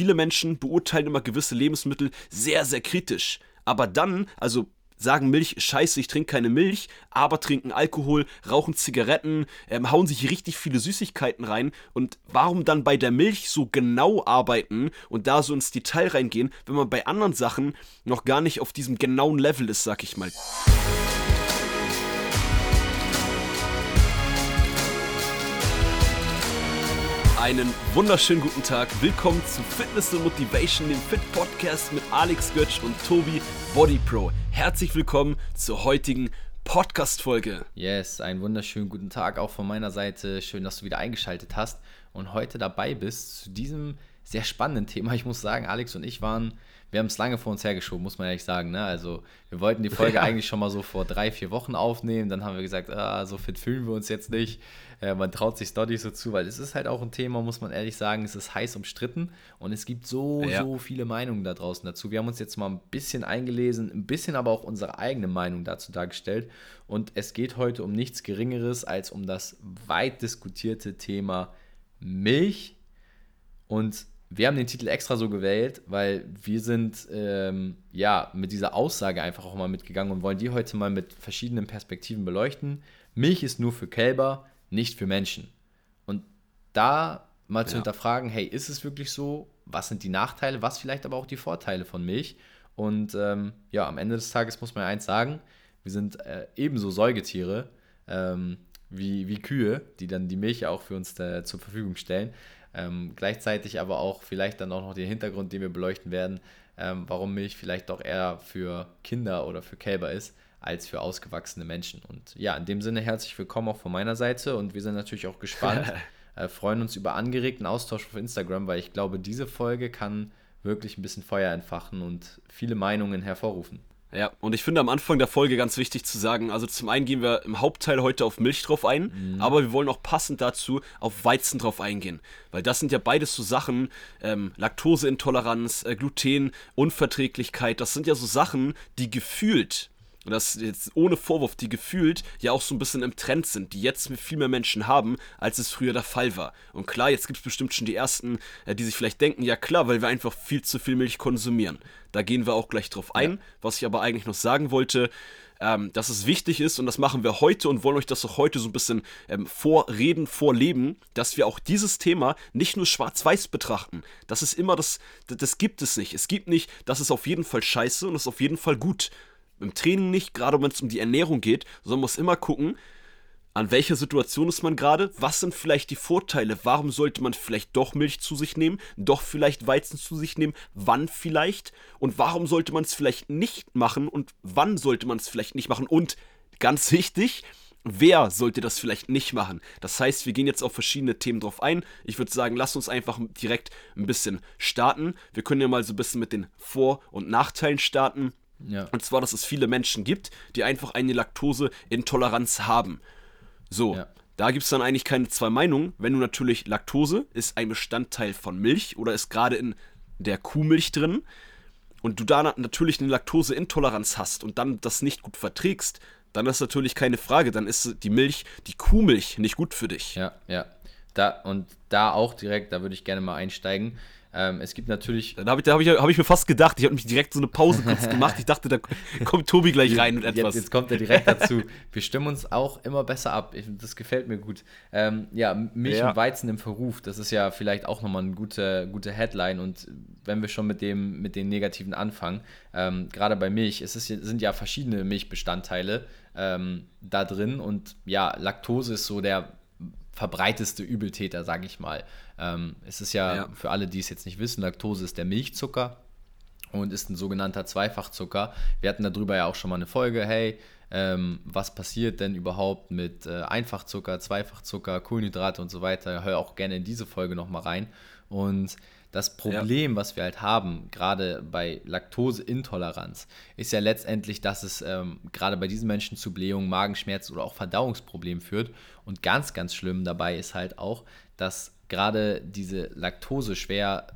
viele Menschen beurteilen immer gewisse Lebensmittel sehr, sehr kritisch. Aber dann, also sagen Milch, scheiße, ich trinke keine Milch, aber trinken Alkohol, rauchen Zigaretten, ähm, hauen sich richtig viele Süßigkeiten rein. Und warum dann bei der Milch so genau arbeiten und da so ins Detail reingehen, wenn man bei anderen Sachen noch gar nicht auf diesem genauen Level ist, sag ich mal. Einen wunderschönen guten Tag. Willkommen zu Fitness und Motivation, dem Fit Podcast mit Alex Götsch und Tobi Body Pro. Herzlich willkommen zur heutigen Podcast-Folge. Yes, einen wunderschönen guten Tag auch von meiner Seite. Schön, dass du wieder eingeschaltet hast und heute dabei bist zu diesem sehr spannenden Thema. Ich muss sagen, Alex und ich waren wir haben es lange vor uns hergeschoben, muss man ehrlich sagen. Ne? Also wir wollten die Folge ja. eigentlich schon mal so vor drei, vier Wochen aufnehmen. Dann haben wir gesagt, ah, so fit fühlen wir uns jetzt nicht. Äh, man traut sich doch nicht so zu, weil es ist halt auch ein Thema, muss man ehrlich sagen, es ist heiß umstritten und es gibt so, ja. so viele Meinungen da draußen dazu. Wir haben uns jetzt mal ein bisschen eingelesen, ein bisschen aber auch unsere eigene Meinung dazu dargestellt. Und es geht heute um nichts Geringeres als um das weit diskutierte Thema Milch und wir haben den Titel extra so gewählt, weil wir sind ähm, ja mit dieser Aussage einfach auch mal mitgegangen und wollen die heute mal mit verschiedenen Perspektiven beleuchten. Milch ist nur für Kälber, nicht für Menschen. Und da mal zu ja. hinterfragen, hey, ist es wirklich so? Was sind die Nachteile? Was vielleicht aber auch die Vorteile von Milch? Und ähm, ja, am Ende des Tages muss man eins sagen, wir sind äh, ebenso Säugetiere ähm, wie, wie Kühe, die dann die Milch auch für uns äh, zur Verfügung stellen. Ähm, gleichzeitig aber auch vielleicht dann auch noch den Hintergrund, den wir beleuchten werden, ähm, warum Milch vielleicht doch eher für Kinder oder für Kälber ist, als für ausgewachsene Menschen. Und ja, in dem Sinne herzlich willkommen auch von meiner Seite und wir sind natürlich auch gespannt, äh, freuen uns über angeregten Austausch auf Instagram, weil ich glaube, diese Folge kann wirklich ein bisschen Feuer entfachen und viele Meinungen hervorrufen. Ja, und ich finde am Anfang der Folge ganz wichtig zu sagen, also zum einen gehen wir im Hauptteil heute auf Milch drauf ein, mhm. aber wir wollen auch passend dazu auf Weizen drauf eingehen. Weil das sind ja beides so Sachen, ähm, Laktoseintoleranz, äh, Gluten, Unverträglichkeit, das sind ja so Sachen, die gefühlt und das jetzt ohne Vorwurf, die gefühlt ja auch so ein bisschen im Trend sind, die jetzt viel mehr Menschen haben, als es früher der Fall war. Und klar, jetzt gibt es bestimmt schon die ersten, äh, die sich vielleicht denken, ja klar, weil wir einfach viel zu viel Milch konsumieren. Da gehen wir auch gleich drauf ein. Ja. Was ich aber eigentlich noch sagen wollte, ähm, dass es wichtig ist und das machen wir heute und wollen euch das auch heute so ein bisschen ähm, vorreden, vorleben, dass wir auch dieses Thema nicht nur schwarz-weiß betrachten. Das ist immer das, das gibt es nicht. Es gibt nicht, das ist auf jeden Fall scheiße und das ist auf jeden Fall gut, im Training nicht, gerade wenn es um die Ernährung geht, sondern muss immer gucken, an welcher Situation ist man gerade, was sind vielleicht die Vorteile, warum sollte man vielleicht doch Milch zu sich nehmen, doch vielleicht Weizen zu sich nehmen, wann vielleicht und warum sollte man es vielleicht nicht machen und wann sollte man es vielleicht nicht machen und ganz wichtig, wer sollte das vielleicht nicht machen. Das heißt, wir gehen jetzt auf verschiedene Themen drauf ein. Ich würde sagen, lasst uns einfach direkt ein bisschen starten. Wir können ja mal so ein bisschen mit den Vor- und Nachteilen starten. Ja. Und zwar, dass es viele Menschen gibt, die einfach eine Laktoseintoleranz haben. So, ja. da gibt es dann eigentlich keine zwei Meinungen. Wenn du natürlich Laktose ist ein Bestandteil von Milch oder ist gerade in der Kuhmilch drin und du da natürlich eine Laktoseintoleranz hast und dann das nicht gut verträgst, dann ist natürlich keine Frage, dann ist die Milch, die Kuhmilch nicht gut für dich. Ja, ja. Da, und da auch direkt, da würde ich gerne mal einsteigen. Ähm, es gibt natürlich. Da habe ich, hab ich, hab ich mir fast gedacht, ich habe mich direkt so eine Pause kurz gemacht. Ich dachte, da kommt Tobi gleich rein und etwas. Jetzt, jetzt kommt er direkt dazu. Wir stimmen uns auch immer besser ab. Ich, das gefällt mir gut. Ähm, ja, Milch ja. und Weizen im Verruf, das ist ja vielleicht auch nochmal eine gute, gute Headline. Und wenn wir schon mit, dem, mit den Negativen anfangen, ähm, gerade bei Milch, es ist, sind ja verschiedene Milchbestandteile ähm, da drin. Und ja, Laktose ist so der verbreiteste Übeltäter, sage ich mal. Ähm, es ist ja, ja für alle, die es jetzt nicht wissen, Laktose ist der Milchzucker und ist ein sogenannter Zweifachzucker. Wir hatten darüber ja auch schon mal eine Folge, hey, ähm, was passiert denn überhaupt mit äh, Einfachzucker, Zweifachzucker, Kohlenhydrate und so weiter. Hör auch gerne in diese Folge nochmal rein. Und das Problem, ja. was wir halt haben, gerade bei Laktoseintoleranz, ist ja letztendlich, dass es ähm, gerade bei diesen Menschen zu Blähungen, Magenschmerzen oder auch Verdauungsproblemen führt. Und ganz, ganz schlimm dabei ist halt auch, dass gerade diese Laktose schwer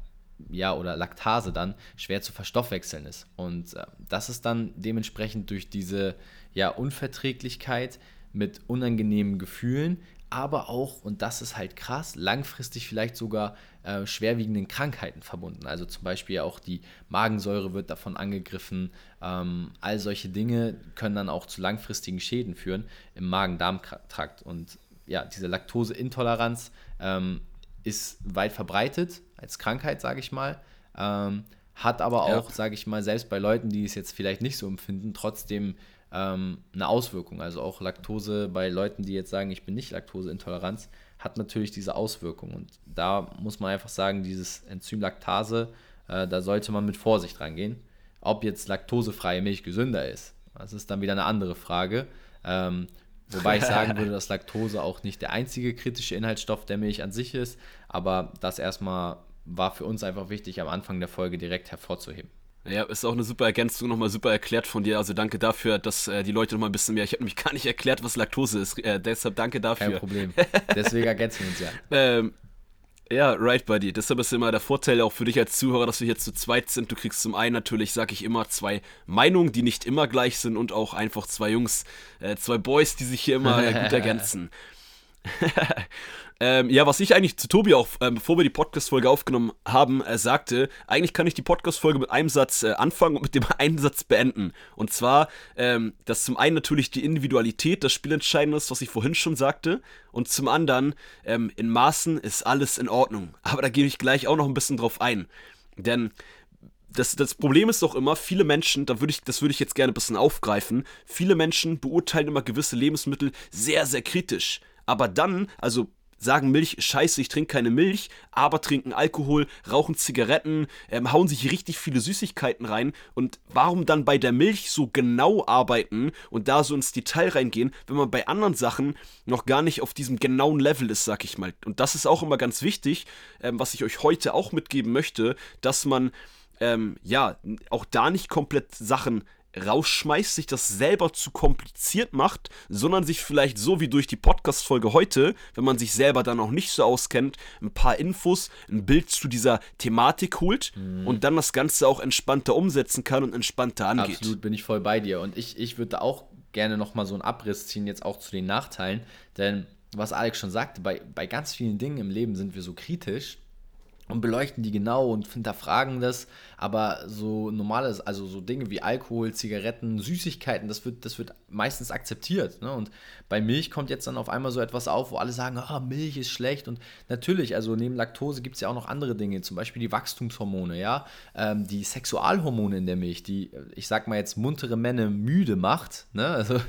ja, oder Laktase dann schwer zu verstoffwechseln ist. Und äh, das ist dann dementsprechend durch diese ja, Unverträglichkeit mit unangenehmen Gefühlen aber auch, und das ist halt krass, langfristig vielleicht sogar äh, schwerwiegenden Krankheiten verbunden. Also zum Beispiel auch die Magensäure wird davon angegriffen. Ähm, all solche Dinge können dann auch zu langfristigen Schäden führen im Magen-Darm-Trakt. Und ja, diese Laktoseintoleranz ähm, ist weit verbreitet als Krankheit, sage ich mal. Ähm, hat aber auch, ja. sage ich mal, selbst bei Leuten, die es jetzt vielleicht nicht so empfinden, trotzdem ähm, eine Auswirkung. Also auch Laktose bei Leuten, die jetzt sagen, ich bin nicht laktoseintolerant, hat natürlich diese Auswirkung. Und da muss man einfach sagen, dieses Enzym Laktase, äh, da sollte man mit Vorsicht rangehen. Ob jetzt laktosefreie Milch gesünder ist, das ist dann wieder eine andere Frage. Ähm, wobei ich sagen würde, dass Laktose auch nicht der einzige kritische Inhaltsstoff der Milch an sich ist, aber das erstmal war für uns einfach wichtig, am Anfang der Folge direkt hervorzuheben. Ja, ist auch eine super Ergänzung, nochmal super erklärt von dir. Also danke dafür, dass äh, die Leute nochmal ein bisschen mehr. Ich habe nämlich gar nicht erklärt, was Laktose ist. Äh, deshalb danke dafür. Kein Problem. Deswegen ergänzen wir uns ja. ähm, ja, right, Buddy. Deshalb ist immer der Vorteil auch für dich als Zuhörer, dass wir hier zu zweit sind. Du kriegst zum einen natürlich, sag ich immer, zwei Meinungen, die nicht immer gleich sind und auch einfach zwei Jungs, äh, zwei Boys, die sich hier immer gut ergänzen. Ähm, ja, was ich eigentlich zu Tobi auch, ähm, bevor wir die Podcast-Folge aufgenommen haben, äh, sagte, eigentlich kann ich die Podcast-Folge mit einem Satz äh, anfangen und mit dem einen Satz beenden. Und zwar, ähm, dass zum einen natürlich die Individualität das Spielentscheidende ist, was ich vorhin schon sagte. Und zum anderen, ähm, in Maßen ist alles in Ordnung. Aber da gehe ich gleich auch noch ein bisschen drauf ein. Denn das, das Problem ist doch immer, viele Menschen, da würde ich, das würde ich jetzt gerne ein bisschen aufgreifen, viele Menschen beurteilen immer gewisse Lebensmittel sehr, sehr kritisch. Aber dann, also sagen Milch, scheiße, ich trinke keine Milch, aber trinken Alkohol, rauchen Zigaretten, ähm, hauen sich richtig viele Süßigkeiten rein. Und warum dann bei der Milch so genau arbeiten und da so ins Detail reingehen, wenn man bei anderen Sachen noch gar nicht auf diesem genauen Level ist, sag ich mal. Und das ist auch immer ganz wichtig, ähm, was ich euch heute auch mitgeben möchte, dass man ähm, ja auch da nicht komplett Sachen rausschmeißt, sich das selber zu kompliziert macht, sondern sich vielleicht so wie durch die Podcast-Folge heute, wenn man sich selber dann auch nicht so auskennt, ein paar Infos, ein Bild zu dieser Thematik holt mhm. und dann das Ganze auch entspannter umsetzen kann und entspannter angeht. Absolut, bin ich voll bei dir. Und ich, ich würde auch gerne nochmal so einen Abriss ziehen, jetzt auch zu den Nachteilen, denn was Alex schon sagte, bei, bei ganz vielen Dingen im Leben sind wir so kritisch und beleuchten die genau und hinterfragen das. Aber so normales, also so Dinge wie Alkohol, Zigaretten, Süßigkeiten, das wird, das wird meistens akzeptiert. Ne? Und bei Milch kommt jetzt dann auf einmal so etwas auf, wo alle sagen, ah, Milch ist schlecht. Und natürlich, also neben Laktose gibt es ja auch noch andere Dinge, zum Beispiel die Wachstumshormone, ja, ähm, die Sexualhormone in der Milch, die, ich sag mal jetzt, muntere Männer müde macht. Ne? Also,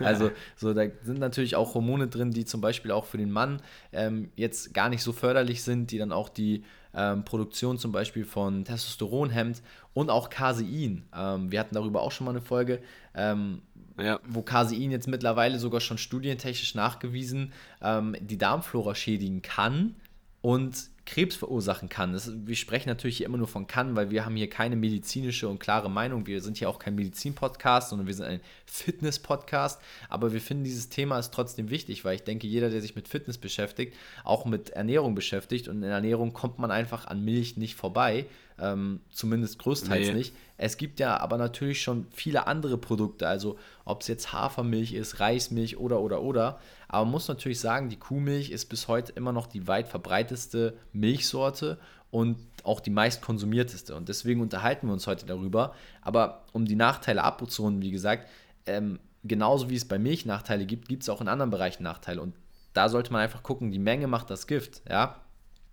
also so, da sind natürlich auch Hormone drin, die zum Beispiel auch für den Mann ähm, jetzt gar nicht so förderlich sind, die dann auch die ähm, Produktion zum Beispiel von Testosteron hemmt und auch Casein. Ähm, wir hatten darüber auch schon mal eine Folge, ähm, ja. wo Casein jetzt mittlerweile sogar schon studientechnisch nachgewiesen ähm, die Darmflora schädigen kann und Krebs verursachen kann. Das, wir sprechen natürlich hier immer nur von kann, weil wir haben hier keine medizinische und klare Meinung. Wir sind hier auch kein Medizin-Podcast, sondern wir sind ein Fitness-Podcast. Aber wir finden, dieses Thema ist trotzdem wichtig, weil ich denke, jeder, der sich mit Fitness beschäftigt, auch mit Ernährung beschäftigt. Und in Ernährung kommt man einfach an Milch nicht vorbei. Ähm, zumindest größtenteils nee. nicht. Es gibt ja aber natürlich schon viele andere Produkte, also ob es jetzt Hafermilch ist, Reismilch oder oder oder. Aber man muss natürlich sagen, die Kuhmilch ist bis heute immer noch die weit verbreiteste Milchsorte und auch die meist konsumierteste. Und deswegen unterhalten wir uns heute darüber. Aber um die Nachteile abzurunden, wie gesagt, ähm, genauso wie es bei Milch Nachteile gibt, gibt es auch in anderen Bereichen Nachteile. Und da sollte man einfach gucken, die Menge macht das Gift. Ja,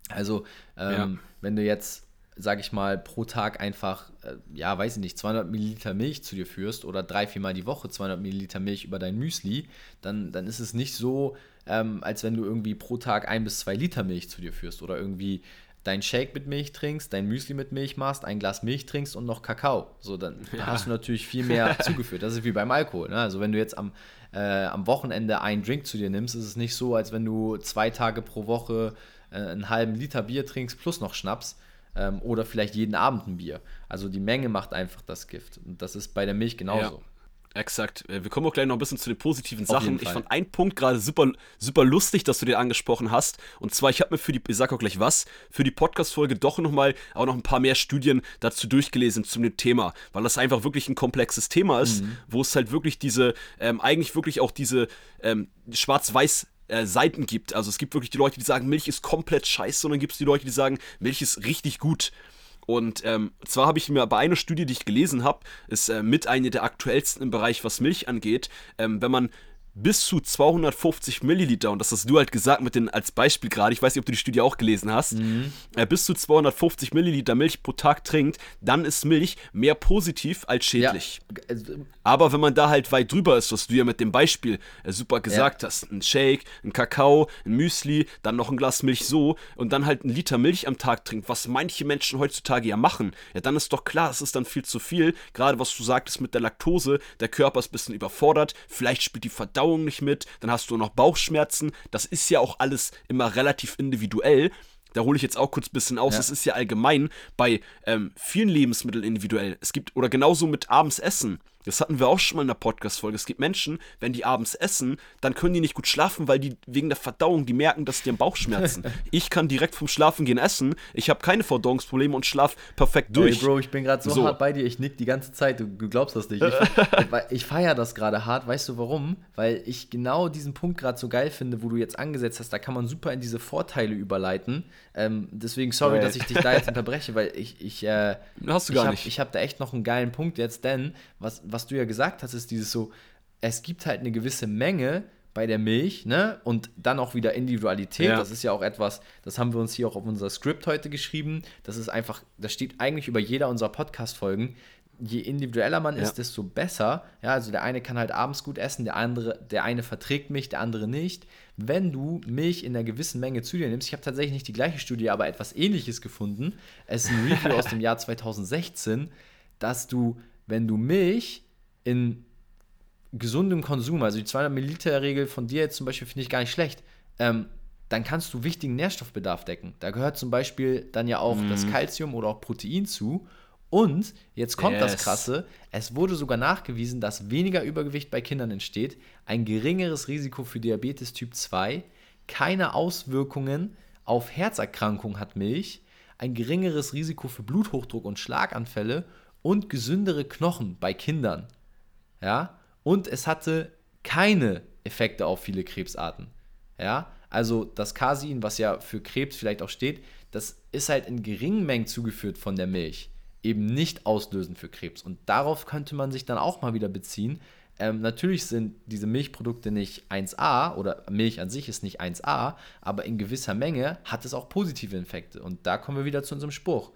also ähm, ja. wenn du jetzt sage ich mal, pro Tag einfach, äh, ja, weiß ich nicht, 200 Milliliter Milch zu dir führst oder drei, viermal die Woche 200 Milliliter Milch über dein Müsli, dann, dann ist es nicht so, ähm, als wenn du irgendwie pro Tag ein bis zwei Liter Milch zu dir führst oder irgendwie dein Shake mit Milch trinkst, dein Müsli mit Milch machst, ein Glas Milch trinkst und noch Kakao. So, dann ja. hast du natürlich viel mehr zugeführt. Das ist wie beim Alkohol. Ne? Also wenn du jetzt am, äh, am Wochenende einen Drink zu dir nimmst, ist es nicht so, als wenn du zwei Tage pro Woche äh, einen halben Liter Bier trinkst plus noch Schnaps ähm, oder vielleicht jeden Abend ein Bier. Also die Menge macht einfach das Gift. Und das ist bei der Milch genauso. Ja. Exakt. Äh, wir kommen auch gleich noch ein bisschen zu den positiven Sachen. Ich fand einen Punkt gerade super, super lustig, dass du den angesprochen hast. Und zwar, ich habe mir für die, ich sag auch gleich was, für die Podcast-Folge doch nochmal auch noch ein paar mehr Studien dazu durchgelesen zu dem Thema, weil das einfach wirklich ein komplexes Thema ist, mhm. wo es halt wirklich diese, ähm, eigentlich wirklich auch diese ähm, Schwarz-Weiß- äh, Seiten gibt. Also es gibt wirklich die Leute, die sagen, Milch ist komplett scheiße und dann gibt es die Leute, die sagen, Milch ist richtig gut. Und ähm, zwar habe ich mir bei einer Studie, die ich gelesen habe, ist äh, mit eine der aktuellsten im Bereich, was Milch angeht, ähm, wenn man bis zu 250 Milliliter, und das hast du halt gesagt mit den als Beispiel gerade, ich weiß nicht, ob du die Studie auch gelesen hast, mhm. äh, bis zu 250 Milliliter Milch pro Tag trinkt, dann ist Milch mehr positiv als schädlich. Ja. Aber wenn man da halt weit drüber ist, was du ja mit dem Beispiel äh, super gesagt ja. hast, ein Shake, ein Kakao, ein Müsli, dann noch ein Glas Milch so und dann halt ein Liter Milch am Tag trinkt, was manche Menschen heutzutage ja machen, ja dann ist doch klar, es ist dann viel zu viel, gerade was du sagtest mit der Laktose, der Körper ist ein bisschen überfordert, vielleicht spielt die Verdauung nicht mit, dann hast du noch Bauchschmerzen. Das ist ja auch alles immer relativ individuell. Da hole ich jetzt auch kurz ein bisschen aus. Es ist ja allgemein bei ähm, vielen Lebensmitteln individuell. Es gibt, oder genauso mit abends Essen. Das hatten wir auch schon mal in der Podcast-Folge. Es gibt Menschen, wenn die abends essen, dann können die nicht gut schlafen, weil die wegen der Verdauung, die merken, dass die am Bauch schmerzen. ich kann direkt vom Schlafen gehen essen. Ich habe keine Verdauungsprobleme und schlaf perfekt durch. Hey Bro, ich bin gerade so, so, hart bei dir. Ich nick die ganze Zeit. Du, du glaubst das nicht. Ich, ich feiere das gerade hart. Weißt du warum? Weil ich genau diesen Punkt gerade so geil finde, wo du jetzt angesetzt hast. Da kann man super in diese Vorteile überleiten. Ähm, deswegen sorry, hey. dass ich dich da jetzt unterbreche, weil ich, ich, äh, Hast du gar ich hab, nicht. Ich habe da echt noch einen geilen Punkt jetzt, denn was, was du ja gesagt hast, ist dieses so, es gibt halt eine gewisse Menge bei der Milch, ne? Und dann auch wieder Individualität. Ja. Das ist ja auch etwas, das haben wir uns hier auch auf unser Skript heute geschrieben. Das ist einfach, das steht eigentlich über jeder unserer Podcast-Folgen. Je individueller man ja. ist, desto besser. Ja, also der eine kann halt abends gut essen, der andere, der eine verträgt mich, der andere nicht. Wenn du Milch in einer gewissen Menge zu dir nimmst, ich habe tatsächlich nicht die gleiche Studie, aber etwas ähnliches gefunden. Es ist ein Review aus dem Jahr 2016, dass du, wenn du Milch in gesundem Konsum, also die 200 Milliliter Regel von dir jetzt zum Beispiel finde ich gar nicht schlecht, ähm, dann kannst du wichtigen Nährstoffbedarf decken. Da gehört zum Beispiel dann ja auch mm. das Kalzium oder auch Protein zu. Und jetzt kommt yes. das Krasse, es wurde sogar nachgewiesen, dass weniger Übergewicht bei Kindern entsteht, ein geringeres Risiko für Diabetes Typ 2, keine Auswirkungen auf Herzerkrankungen hat Milch, ein geringeres Risiko für Bluthochdruck und Schlaganfälle und gesündere Knochen bei Kindern ja, und es hatte keine Effekte auf viele Krebsarten, ja, also das Casein, was ja für Krebs vielleicht auch steht, das ist halt in geringen Mengen zugeführt von der Milch, eben nicht auslösend für Krebs und darauf könnte man sich dann auch mal wieder beziehen, ähm, natürlich sind diese Milchprodukte nicht 1A oder Milch an sich ist nicht 1A, aber in gewisser Menge hat es auch positive Effekte. Und da kommen wir wieder zu unserem Spruch.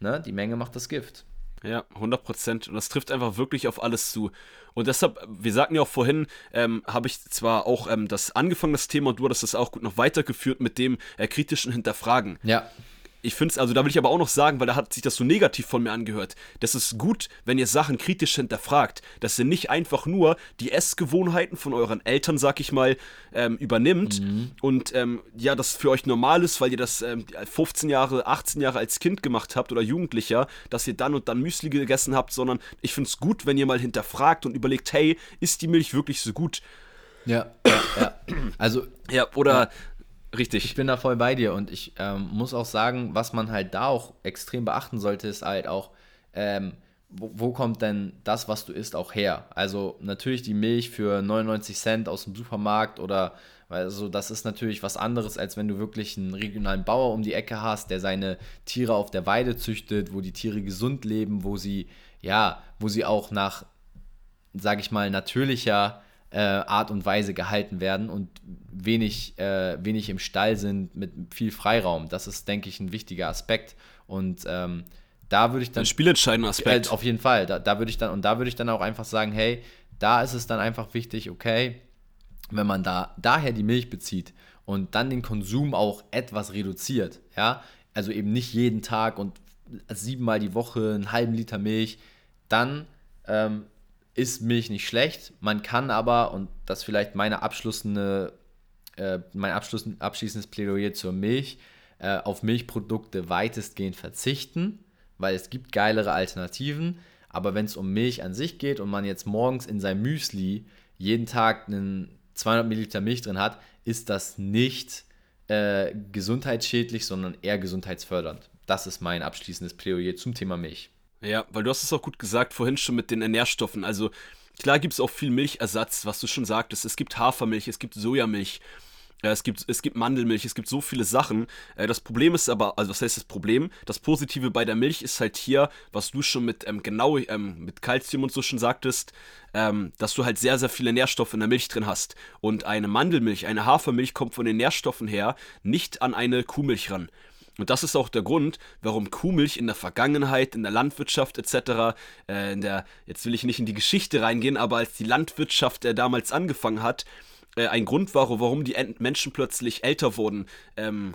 Ne? Die Menge macht das Gift. Ja, 100 Prozent. Und das trifft einfach wirklich auf alles zu. Und deshalb, wir sagten ja auch vorhin, ähm, habe ich zwar auch ähm, das angefangen, das Thema, und du hattest das auch gut noch weitergeführt mit dem äh, kritischen Hinterfragen. Ja ich finde es, also da will ich aber auch noch sagen, weil da hat sich das so negativ von mir angehört. Das ist gut, wenn ihr Sachen kritisch hinterfragt, dass ihr nicht einfach nur die Essgewohnheiten von euren Eltern, sag ich mal, ähm, übernimmt mhm. und ähm, ja, das für euch normal ist, weil ihr das ähm, 15 Jahre, 18 Jahre als Kind gemacht habt oder Jugendlicher, dass ihr dann und dann Müsli gegessen habt, sondern ich finde es gut, wenn ihr mal hinterfragt und überlegt, hey, ist die Milch wirklich so gut? Ja, ja, ja. Also. Ja, oder. Ja Richtig. Ich bin da voll bei dir und ich ähm, muss auch sagen, was man halt da auch extrem beachten sollte, ist halt auch, ähm, wo, wo, kommt denn das, was du isst, auch her? Also natürlich die Milch für 99 Cent aus dem Supermarkt oder also das ist natürlich was anderes, als wenn du wirklich einen regionalen Bauer um die Ecke hast, der seine Tiere auf der Weide züchtet, wo die Tiere gesund leben, wo sie ja, wo sie auch nach, sage ich mal, natürlicher äh, Art und Weise gehalten werden und wenig, äh, wenig im Stall sind mit viel Freiraum. Das ist, denke ich, ein wichtiger Aspekt. Und ähm, da würde ich dann. Ein spielentscheidender Aspekt. Äh, auf jeden Fall. Da, da würde ich dann, und da würde ich dann auch einfach sagen, hey, da ist es dann einfach wichtig, okay, wenn man da daher die Milch bezieht und dann den Konsum auch etwas reduziert, ja, also eben nicht jeden Tag und siebenmal die Woche einen halben Liter Milch, dann ähm, ist Milch nicht schlecht. Man kann aber, und das vielleicht meine abschließende, äh, mein Abschluss, abschließendes Plädoyer zur Milch, äh, auf Milchprodukte weitestgehend verzichten, weil es gibt geilere Alternativen. Aber wenn es um Milch an sich geht und man jetzt morgens in seinem Müsli jeden Tag einen 200 Milliliter Milch drin hat, ist das nicht äh, gesundheitsschädlich, sondern eher gesundheitsfördernd. Das ist mein abschließendes Plädoyer zum Thema Milch. Ja, weil du hast es auch gut gesagt vorhin schon mit den Nährstoffen. Also klar gibt es auch viel Milchersatz, was du schon sagtest. Es gibt Hafermilch, es gibt Sojamilch. Äh, es gibt, es gibt Mandelmilch, es gibt so viele Sachen. Äh, das Problem ist aber, also was heißt das Problem? Das Positive bei der Milch ist halt hier, was du schon mit ähm, genau ähm, mit Kalzium und so schon sagtest, ähm, dass du halt sehr, sehr viele Nährstoffe in der Milch drin hast. Und eine Mandelmilch, eine Hafermilch kommt von den Nährstoffen her nicht an eine Kuhmilch ran. Und das ist auch der Grund, warum Kuhmilch in der Vergangenheit, in der Landwirtschaft etc., äh, in der, jetzt will ich nicht in die Geschichte reingehen, aber als die Landwirtschaft äh, damals angefangen hat, äh, ein Grund war, warum die Menschen plötzlich älter wurden. Ähm,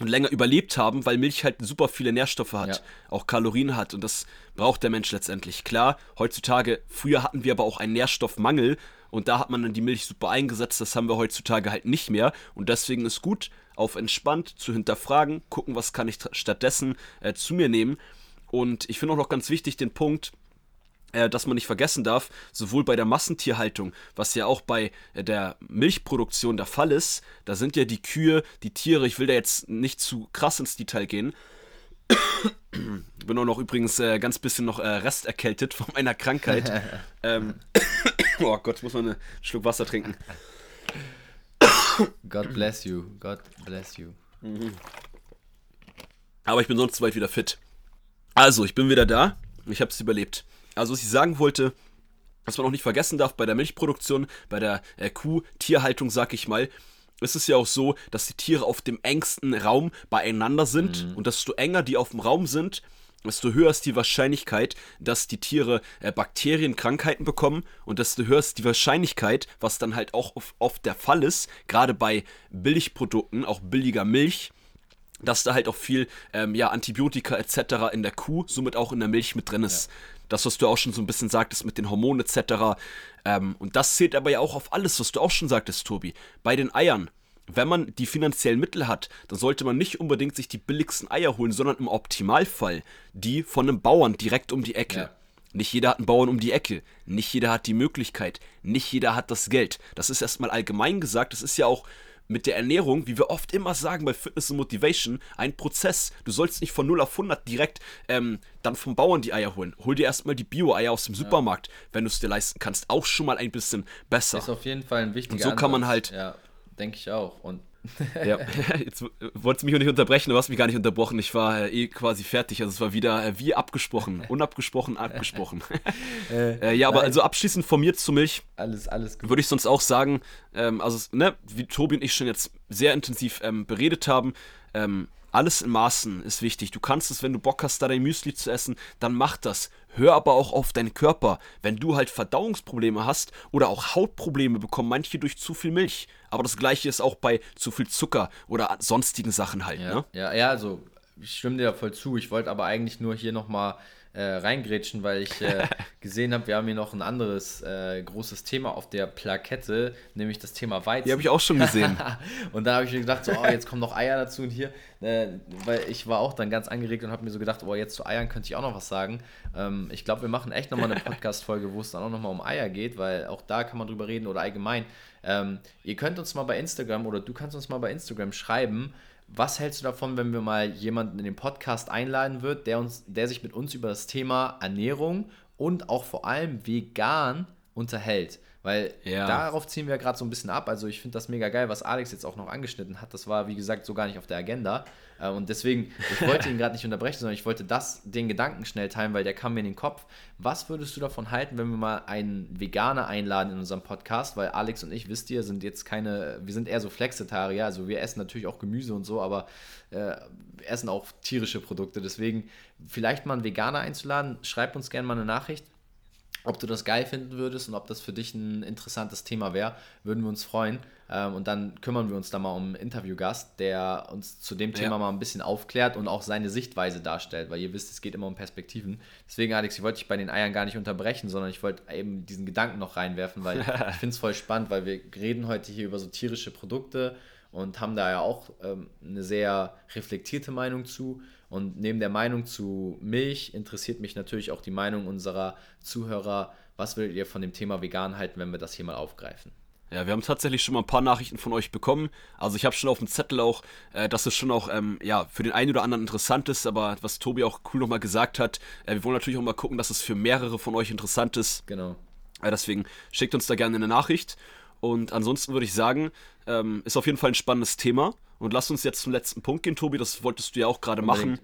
und länger überlebt haben, weil Milch halt super viele Nährstoffe hat, ja. auch Kalorien hat und das braucht der Mensch letztendlich. Klar, heutzutage, früher hatten wir aber auch einen Nährstoffmangel und da hat man dann die Milch super eingesetzt, das haben wir heutzutage halt nicht mehr und deswegen ist gut, auf entspannt zu hinterfragen, gucken, was kann ich stattdessen äh, zu mir nehmen und ich finde auch noch ganz wichtig den Punkt, äh, dass man nicht vergessen darf, sowohl bei der Massentierhaltung, was ja auch bei äh, der Milchproduktion der Fall ist, da sind ja die Kühe, die Tiere, ich will da jetzt nicht zu krass ins Detail gehen. Bin auch noch übrigens äh, ganz bisschen noch äh, resterkältet von meiner Krankheit. ähm, oh Gott, muss man einen Schluck Wasser trinken. God bless you, God bless you. Mhm. Aber ich bin sonst bald wieder fit. Also, ich bin wieder da. Ich habe es überlebt. Also, was ich sagen wollte, was man auch nicht vergessen darf bei der Milchproduktion, bei der äh, Kuh-Tierhaltung, sag ich mal, ist es ja auch so, dass die Tiere auf dem engsten Raum beieinander sind mhm. und desto enger die auf dem Raum sind, desto höher ist die Wahrscheinlichkeit, dass die Tiere äh, Bakterien, Krankheiten bekommen und desto höher ist die Wahrscheinlichkeit, was dann halt auch oft der Fall ist, gerade bei Billigprodukten, auch billiger Milch, dass da halt auch viel ähm, ja, Antibiotika etc. in der Kuh, somit auch in der Milch mit drin ist. Ja. Das, was du auch schon so ein bisschen sagtest mit den Hormonen etc. Ähm, und das zählt aber ja auch auf alles, was du auch schon sagtest, Tobi. Bei den Eiern. Wenn man die finanziellen Mittel hat, dann sollte man nicht unbedingt sich die billigsten Eier holen, sondern im Optimalfall die von einem Bauern direkt um die Ecke. Ja. Nicht jeder hat einen Bauern um die Ecke. Nicht jeder hat die Möglichkeit. Nicht jeder hat das Geld. Das ist erstmal allgemein gesagt. Das ist ja auch mit der Ernährung, wie wir oft immer sagen bei Fitness und Motivation, ein Prozess. Du sollst nicht von 0 auf 100 direkt ähm, dann vom Bauern die Eier holen. Hol dir erstmal die Bio-Eier aus dem ja. Supermarkt, wenn du es dir leisten kannst. Auch schon mal ein bisschen besser. Ist auf jeden Fall ein wichtiger Und so kann man halt. Ja, denke ich auch. Und ja, jetzt wolltest du mich auch nicht unterbrechen, du hast mich gar nicht unterbrochen. Ich war äh, eh quasi fertig. Also es war wieder äh, wie abgesprochen. Unabgesprochen, abgesprochen. äh ja, aber nein. also abschließend von mir zu Milch. Alles, alles gut. Würde ich sonst auch sagen, ähm, also, ne, wie Tobi und ich schon jetzt sehr intensiv ähm, beredet haben, ähm, alles in Maßen ist wichtig. Du kannst es, wenn du Bock hast, da dein Müsli zu essen, dann mach das. Hör aber auch auf deinen Körper. Wenn du halt Verdauungsprobleme hast oder auch Hautprobleme bekommen manche durch zu viel Milch. Aber das gleiche ist auch bei zu viel Zucker oder sonstigen Sachen halt. Ja, ne? ja, ja, also ich stimme dir voll zu. Ich wollte aber eigentlich nur hier nochmal äh, reingrätschen, weil ich äh, gesehen habe, wir haben hier noch ein anderes äh, großes Thema auf der Plakette, nämlich das Thema Weizen. Die habe ich auch schon gesehen. und da habe ich mir gedacht, so, oh, jetzt kommen noch Eier dazu und hier, äh, weil ich war auch dann ganz angeregt und habe mir so gedacht, oh, jetzt zu Eiern könnte ich auch noch was sagen. Ähm, ich glaube, wir machen echt nochmal eine Podcast-Folge, wo es dann auch nochmal um Eier geht, weil auch da kann man drüber reden oder allgemein. Ähm, ihr könnt uns mal bei Instagram oder du kannst uns mal bei Instagram schreiben, was hältst du davon, wenn wir mal jemanden in den Podcast einladen wird, der uns, der sich mit uns über das Thema Ernährung und auch vor allem vegan unterhält? Weil ja. darauf ziehen wir gerade so ein bisschen ab. Also ich finde das mega geil, was Alex jetzt auch noch angeschnitten hat. Das war, wie gesagt, so gar nicht auf der Agenda. Äh, und deswegen, ich wollte ihn gerade nicht unterbrechen, sondern ich wollte das, den Gedanken schnell teilen, weil der kam mir in den Kopf. Was würdest du davon halten, wenn wir mal einen Veganer einladen in unserem Podcast? Weil Alex und ich, wisst ihr, sind jetzt keine, wir sind eher so Flexitarier, also wir essen natürlich auch Gemüse und so, aber äh, essen auch tierische Produkte. Deswegen vielleicht mal einen Veganer einzuladen, schreib uns gerne mal eine Nachricht ob du das geil finden würdest und ob das für dich ein interessantes Thema wäre, würden wir uns freuen. Ähm, und dann kümmern wir uns da mal um einen Interviewgast, der uns zu dem Thema ja. mal ein bisschen aufklärt und auch seine Sichtweise darstellt, weil ihr wisst, es geht immer um Perspektiven. Deswegen, Alex, ich wollte dich bei den Eiern gar nicht unterbrechen, sondern ich wollte eben diesen Gedanken noch reinwerfen, weil ich finde es voll spannend, weil wir reden heute hier über so tierische Produkte und haben da ja auch ähm, eine sehr reflektierte Meinung zu. Und neben der Meinung zu Milch interessiert mich natürlich auch die Meinung unserer Zuhörer. Was würdet ihr von dem Thema vegan halten, wenn wir das hier mal aufgreifen? Ja, wir haben tatsächlich schon mal ein paar Nachrichten von euch bekommen. Also ich habe schon auf dem Zettel auch, äh, dass es schon auch ähm, ja, für den einen oder anderen interessant ist, aber was Tobi auch cool nochmal gesagt hat, äh, wir wollen natürlich auch mal gucken, dass es für mehrere von euch interessant ist. Genau. Äh, deswegen schickt uns da gerne eine Nachricht. Und ansonsten würde ich sagen, ähm, ist auf jeden Fall ein spannendes Thema. Und lass uns jetzt zum letzten Punkt gehen, Tobi. Das wolltest du ja auch gerade machen.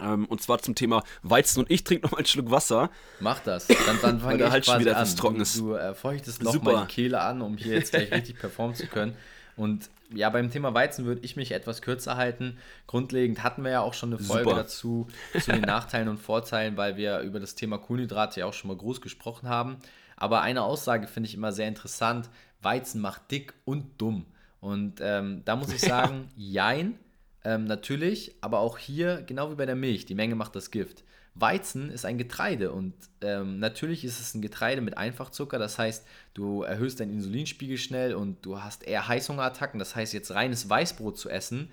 Ähm, und zwar zum Thema Weizen. Und ich trinke noch mal einen Schluck Wasser. Mach das. Dann, dann fange ich halt schon wieder an. etwas trocken ist. Du, du äh, feuchtest noch Super. mal die Kehle an, um hier jetzt gleich richtig performen zu können. Und ja, beim Thema Weizen würde ich mich etwas kürzer halten. Grundlegend hatten wir ja auch schon eine Folge Super. dazu, zu den Nachteilen und Vorteilen, weil wir über das Thema Kohlenhydrate ja auch schon mal groß gesprochen haben. Aber eine Aussage finde ich immer sehr interessant: Weizen macht dick und dumm. Und ähm, da muss ich sagen, jein, ähm, natürlich, aber auch hier, genau wie bei der Milch, die Menge macht das Gift. Weizen ist ein Getreide und ähm, natürlich ist es ein Getreide mit Einfachzucker, das heißt, du erhöhst deinen Insulinspiegel schnell und du hast eher Heißhungerattacken, das heißt, jetzt reines Weißbrot zu essen,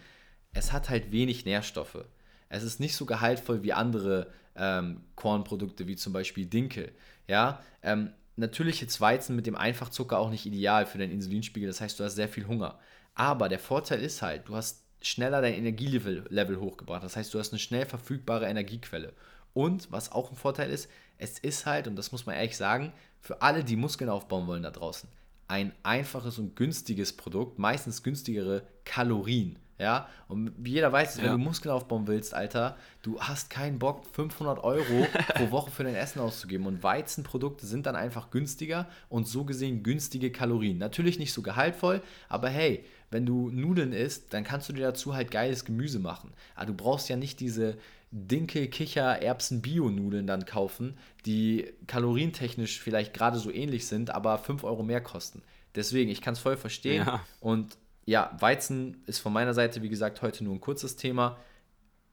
es hat halt wenig Nährstoffe. Es ist nicht so gehaltvoll wie andere ähm, Kornprodukte, wie zum Beispiel Dinkel. Ja, ähm, natürlich ist Weizen mit dem Einfachzucker auch nicht ideal für deinen Insulinspiegel, das heißt, du hast sehr viel Hunger. Aber der Vorteil ist halt, du hast schneller dein Energielevel Level hochgebracht. Das heißt, du hast eine schnell verfügbare Energiequelle. Und was auch ein Vorteil ist, es ist halt, und das muss man ehrlich sagen, für alle, die Muskeln aufbauen wollen da draußen, ein einfaches und günstiges Produkt, meistens günstigere Kalorien. Ja, und wie jeder weiß, wenn Ja. du Muskeln aufbauen willst, Alter, du hast keinen Bock, 500 Euro pro Woche für dein Essen auszugeben. Und Weizenprodukte sind dann einfach günstiger und so gesehen günstige Kalorien. Natürlich nicht so gehaltvoll, aber hey, wenn du Nudeln isst, dann kannst du dir dazu halt geiles Gemüse machen. Aber du brauchst ja nicht diese Dinkel, Kicher, Erbsen, Bio-Nudeln dann kaufen, die kalorientechnisch vielleicht gerade so ähnlich sind, aber 5 Euro mehr kosten. Deswegen, ich kann es voll verstehen. Ja. Und ja, Weizen ist von meiner Seite, wie gesagt, heute nur ein kurzes Thema.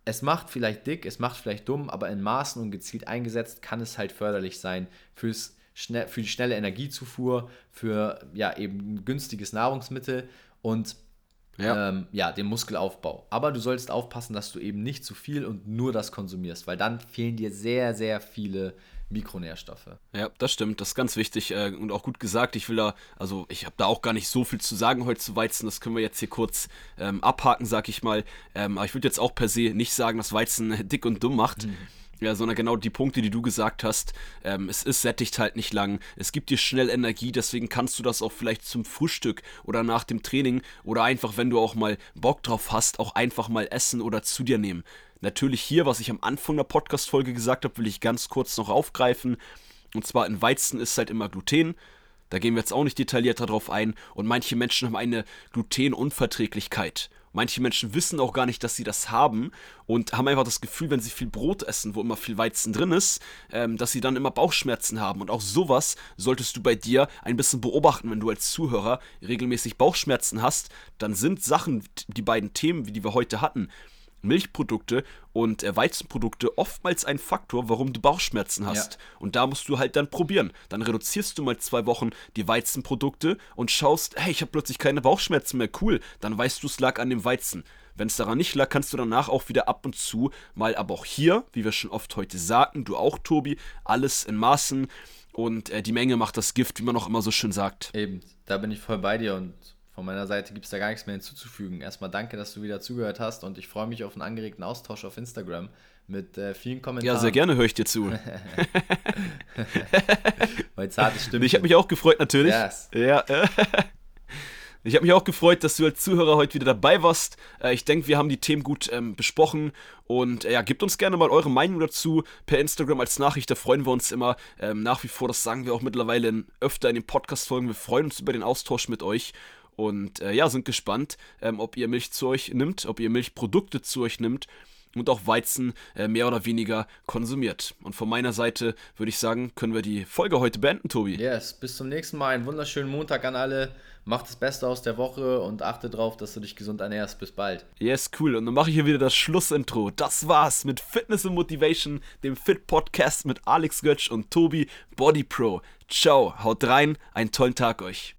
Es macht vielleicht dick, es macht vielleicht dumm, aber in Maßen und gezielt eingesetzt kann es halt förderlich sein fürs schnell, für die schnelle Energiezufuhr, für ja eben ein günstiges Nahrungsmittel und Ja. ähm, ja, den Muskelaufbau. Aber du solltest aufpassen, dass du eben nicht zu viel und nur das konsumierst, weil dann fehlen dir sehr, sehr viele Mikronährstoffe. Ja, das stimmt, das ist ganz wichtig äh, und auch gut gesagt. Ich will da, also ich habe da auch gar nicht so viel zu sagen heute zu Weizen, das können wir jetzt hier kurz ähm, abhaken, sag ich mal. Ähm, aber ich würde jetzt auch per se nicht sagen, dass Weizen dick und dumm macht. Ja, sondern genau die Punkte, die du gesagt hast. Ähm, es ist sättigt halt nicht lang. Es gibt dir schnell Energie, deswegen kannst du das auch vielleicht zum Frühstück oder nach dem Training oder einfach, wenn du auch mal Bock drauf hast, auch einfach mal essen oder zu dir nehmen. Natürlich hier, was ich am Anfang der Podcast-Folge gesagt habe, will ich ganz kurz noch aufgreifen. Und zwar in Weizen ist halt immer Gluten. Da gehen wir jetzt auch nicht detaillierter drauf ein. Und manche Menschen haben eine Glutenunverträglichkeit. Manche Menschen wissen auch gar nicht, dass sie das haben und haben einfach das Gefühl, wenn sie viel Brot essen, wo immer viel Weizen drin ist, ähm, dass sie dann immer Bauchschmerzen haben. Und auch sowas solltest du bei dir ein bisschen beobachten, wenn du als Zuhörer regelmäßig Bauchschmerzen hast. Dann sind Sachen, die beiden Themen, wie die wir heute hatten, Milchprodukte und äh, Weizenprodukte oftmals ein Faktor, warum du Bauchschmerzen hast. Ja. Und da musst du halt dann probieren. Dann reduzierst du mal zwei Wochen die Weizenprodukte und schaust, hey, ich habe plötzlich keine Bauchschmerzen mehr, cool. Dann weißt du, es lag an dem Weizen. Wenn es daran nicht lag, kannst du danach auch wieder ab und zu mal, aber auch hier, wie wir schon oft heute sagten, du auch, Tobi, alles in Maßen und äh, die Menge macht das Gift, wie man auch immer so schön sagt. Eben, da bin ich voll bei dir und von meiner Seite gibt es da gar nichts mehr hinzuzufügen. Erstmal danke, dass du wieder zugehört hast und ich freue mich auf einen angeregten Austausch auf Instagram mit äh, vielen Kommentaren. Ja, sehr gerne höre ich dir zu. Weil zartes Stimmchen. Ich habe mich auch gefreut, natürlich. Yes. Ja, ich habe mich auch gefreut, dass du als Zuhörer heute wieder dabei warst. Äh, ich denke, wir haben die Themen gut ähm, besprochen. Und äh, ja, gebt uns gerne mal eure Meinung dazu per Instagram als Nachricht. Da freuen wir uns immer ähm, nach wie vor. Das sagen wir auch mittlerweile in, öfter in den Podcast-Folgen. Wir freuen uns über den Austausch mit euch. Und äh, ja, sind gespannt, ähm, ob ihr Milch zu euch nimmt, ob ihr Milchprodukte zu euch nimmt und auch Weizen äh, mehr oder weniger konsumiert. Und von meiner Seite würde ich sagen, können wir die Folge heute beenden, Tobi. Yes, bis zum nächsten Mal. Einen wunderschönen Montag an alle. Macht das Beste aus der Woche und achte darauf, dass du dich gesund ernährst. Bis bald. Yes, cool. Und dann mache ich hier wieder das Schlussintro. Das war's mit Fitness und Motivation, dem Fit Podcast mit Alex Götsch und Tobi Body Pro. Ciao, haut rein, einen tollen Tag euch.